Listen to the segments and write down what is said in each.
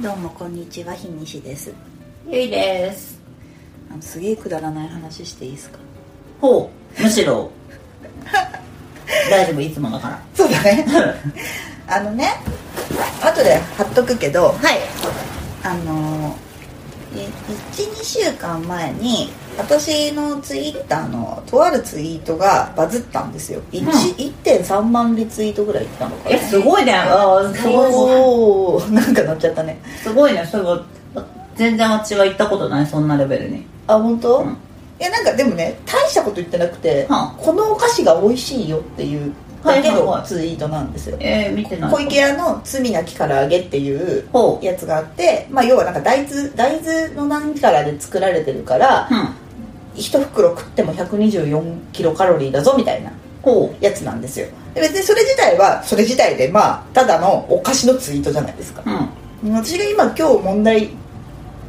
どうもこんにちは日西です。ゆいです。あのすげえくだらない話していいですか？ほうむしろ。大丈夫いつもだから。そうだね。あのね後で貼っとくけどはい。あの12週間前に私のツイッターのとあるツイートがバズったんですよ、1うん。1.3万リツイートぐらいいったのかな。えすごいね。あーすごい。なんかなっちゃったね。すごいね。それは全然私は行ったことない。そんなレベルに。あ本当、うん。いやなんかでもね大したこと言ってなくて、はこのお菓子が美味しいよっていうだけのツイートなんですよ、えー、見てない。小池屋の罪なき唐揚げっていうやつがあって、まあ、要はなんか大豆大豆の何からで作られてるからうん。一袋食っても124キロカロリーだぞみたいなほやつなんですよ。で別にそれ自体はそれ自体でまあただのお菓子のツイートじゃないですか。ううん。私が今今日問題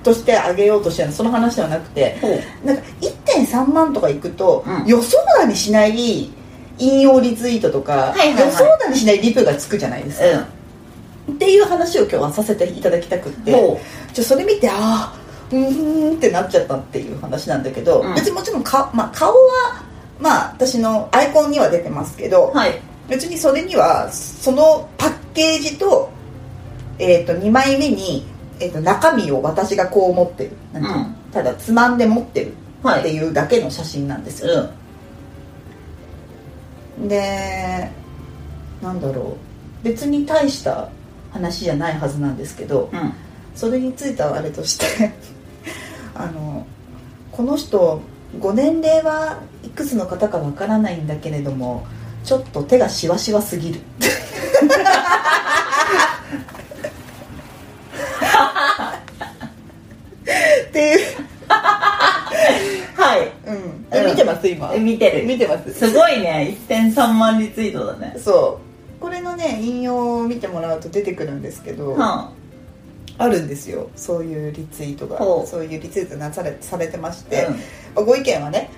として挙げようとしてるのはその話ではなくてなんか1.3万とかいくと、うん。予想だにしない引用リツイートとか、はいはいはい。予想だにしないリプがつくじゃないですか、っていう話を今日はさせていただきたくって。ほじゃそれ見てああうーんってなっちゃったっていう話なんだけど、うん。別にもちろんか、まあ、顔はまあ私のアイコンには出てますけど、うはい。別にそれにはそのパッケージと,、えー、と2枚目に、えー、と中身を私がこう持ってる。うん。ただつまんで持ってる。はい。っていうだけの写真なんですよ、でなんだろう。別に大した話じゃないはずなんですけどうん。うんそれについてはあれとして あのこの人ご年齢はいくつの方かわからないんだけれどもちょっと手がしわしわすぎるっていう、はいうん、え見てます今。え見てる。見てます。すごいね。1.3万リツイートだね。そう。これのね引用を見てもらうと出てくるんですけど、はあ。るんですよ。そういうリツイートが。そういうリツイートなされされてましあて、うん。まあご意見はね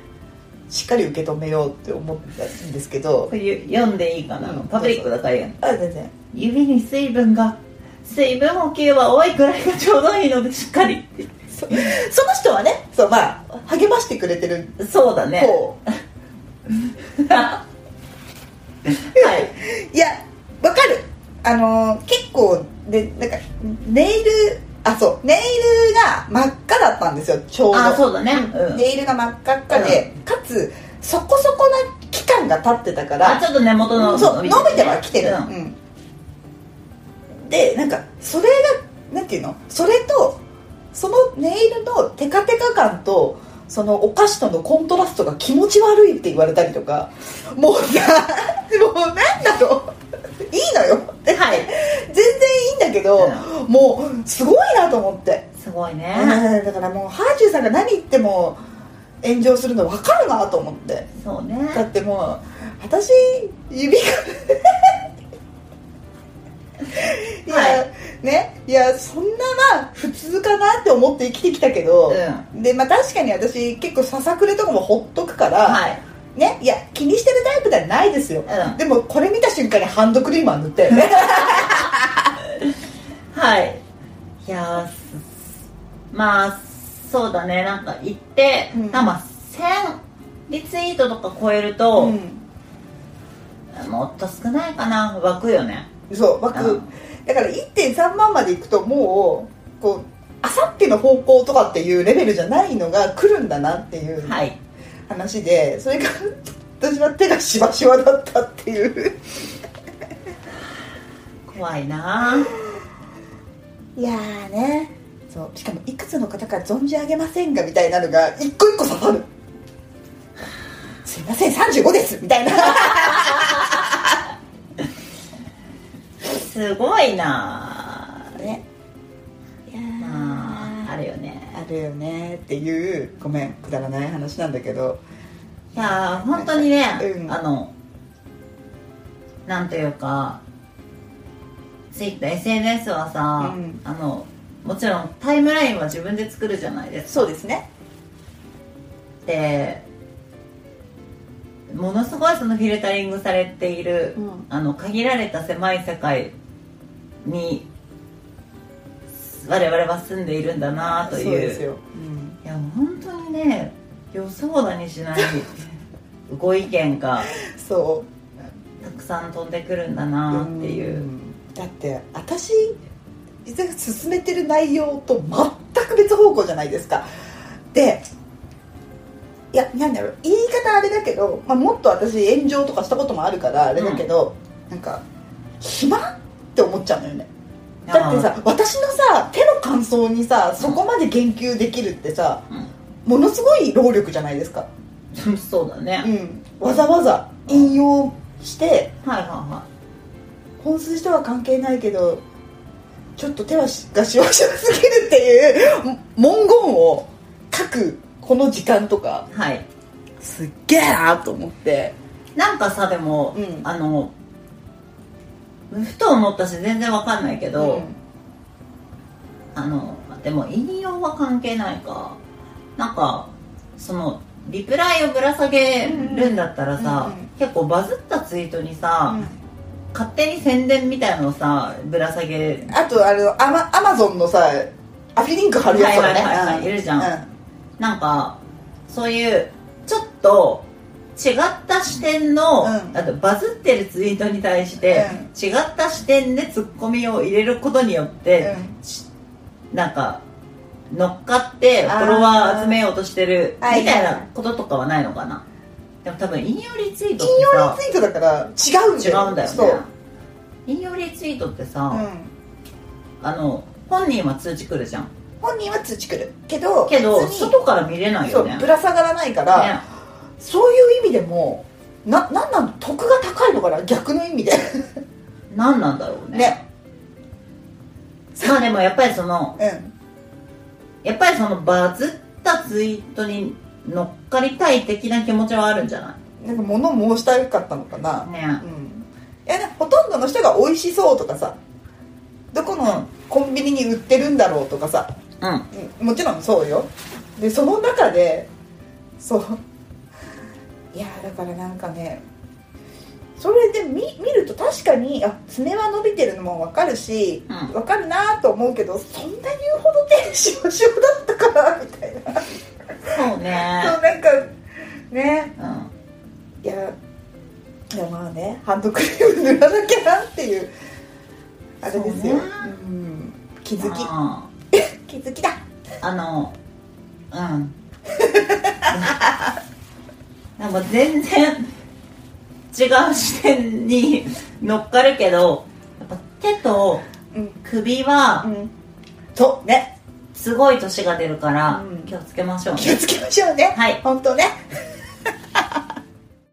しっかり受け止めようって思ったんですけど読んでいいかな、うん。パブリックだからや。んあ全然。指に水分が水分補給は多いくらいがちょうどいいのでしっかりそその人はねそうまあ励ましてくれてるそうだね。方。はい。いやわかる。あのー結構でなんかネイルあそうネイルが真っ赤だったんですよちょうど。あそうだね。うん。ネイルが真っ赤っかで、かつそこそこな期間が経ってたからあちょっと根元のそう伸びてはきてる、うん。うんでなんかそれがなんていうの？それとそのネイルのテカテカ感とそのお菓子とのコントラストが気持ち悪いって言われたりとかもうさもうなんだろういいのよ。はい。全然いいんだけど、もうすごいなと思って、すごいね。うんだからもうハーチューさんが何言っても炎上するの分かるなと思って。そうね。だってもう私指がいや、はねいやそんなまあ普通かなって思って生きてきたけど、うでまあ確かに私結構ささくれとかもほっとくから、はい。ねいや気にしてるタイプではないですよ、うん。でもこれ見た瞬間にハンドクリームは塗ったよねはい。いやまあそうだね。なんか言って、うん。まあ1000リツイートとか超えると、うん。もっと少ないかな。湧くよねそう枠、うん。だから1.3万までいくともうこうあさっての方向とかっていうレベルじゃないのが来るんだなっていうはい。話でそれが 私は手がしわしわだったっていう。怖いな。いやーね。そうしかもいくつの方か存じ上げませんがみたいなのが一個一個刺さる。すいません35ですみたいなすごいな。ね。まああるよね。あるよね。っていうごめんくだらない話なんだけど。いやー本当にね、うん。あのなんというかツイッター SNS はさ、うん。あのもちろんタイムラインは自分で作るじゃないですか。そうですね。でものすごいそのフィルタリングされている、うん。あの限られた狭い世界に我々は住んでいるんだなという。そうですよ、うん。いや本当にね予想だにしない ご意見がそう。たくさん飛んでくるんだなっていう、ん。だって私実は進めてる内容と全く別方向じゃないですか。でいやなんだろう言い方あれだけど、まあ、もっと私炎上とかしたこともあるからあれだけど、なんか暇って思っちゃうのよね。だってさ私のさ手の感想にさそこまで言及できるってさ、ものすごい労力じゃないですか、うんそうだね、うん、わざわざ引用してはいはいは本筋とは関係ないけどちょっと手はしがしわしわすぎるっていう文言を書くこの時間とかいはい。すっげえなと思って。なんかさでも、うん。あのふと思ったし全然わかんないけど、うん。あのでも引用は関係ないか。なんかそのリプライをぶら下げるんだったらさ、うんうん。結構バズったツイートにさ、うん。勝手に宣伝みたいのをさぶら下げ。あとあのアマアマゾンのさアフィリンク貼るやつとかね。はいはいはいるじゃん。うなんかそういうちょっと違った視点の、うん。あとバズってるツイートに対して、違った視点でツッコミを入れることによって、うん。しなんか乗っかってフォロワー集めようとしてるはい。みたいなこととかはないのかな？でも多分引用リツイートっ引用リツイートだから違うんだよ違うんだよね。引用リツイートってさ、うん、あの本人は通知来るじゃん。本人は通知来る。けどけど外から見れないよね。ぶら下がらないから、ね。そうい味でもななんなん得が高いのかな？逆の意味で。何なんだろうね。ね。まあでもやっぱりそのうん。やっぱりそのバズったツイートに乗っかりたい的な気持ちはあるんじゃななんか物申したかったのかな、いね。うん、いやねほとんどの人が美味しそうとかさどこのコンビニに売ってるんだろうとかさ、うん。うん。もちろんそうよ。でその中でそういやだからなんかねそれで見見ると確かにあ爪は伸びてるのも分かるし、うん。分かるなと思うけどそんなに言うほど手しわしわだったかなみたいな。そうね。そうなんかね。うん。いやいやまあねハンドクリーム塗らなきゃなっていうあれですよ、ね。うん、気づき。あ 気づきだ。あのうん なんか全然違う視点に乗っかるけどやっぱ手とうん。首はうん。そうねすごい年が出るからうん。気をつけましょうね。気をつけましょうね。はい。本当ね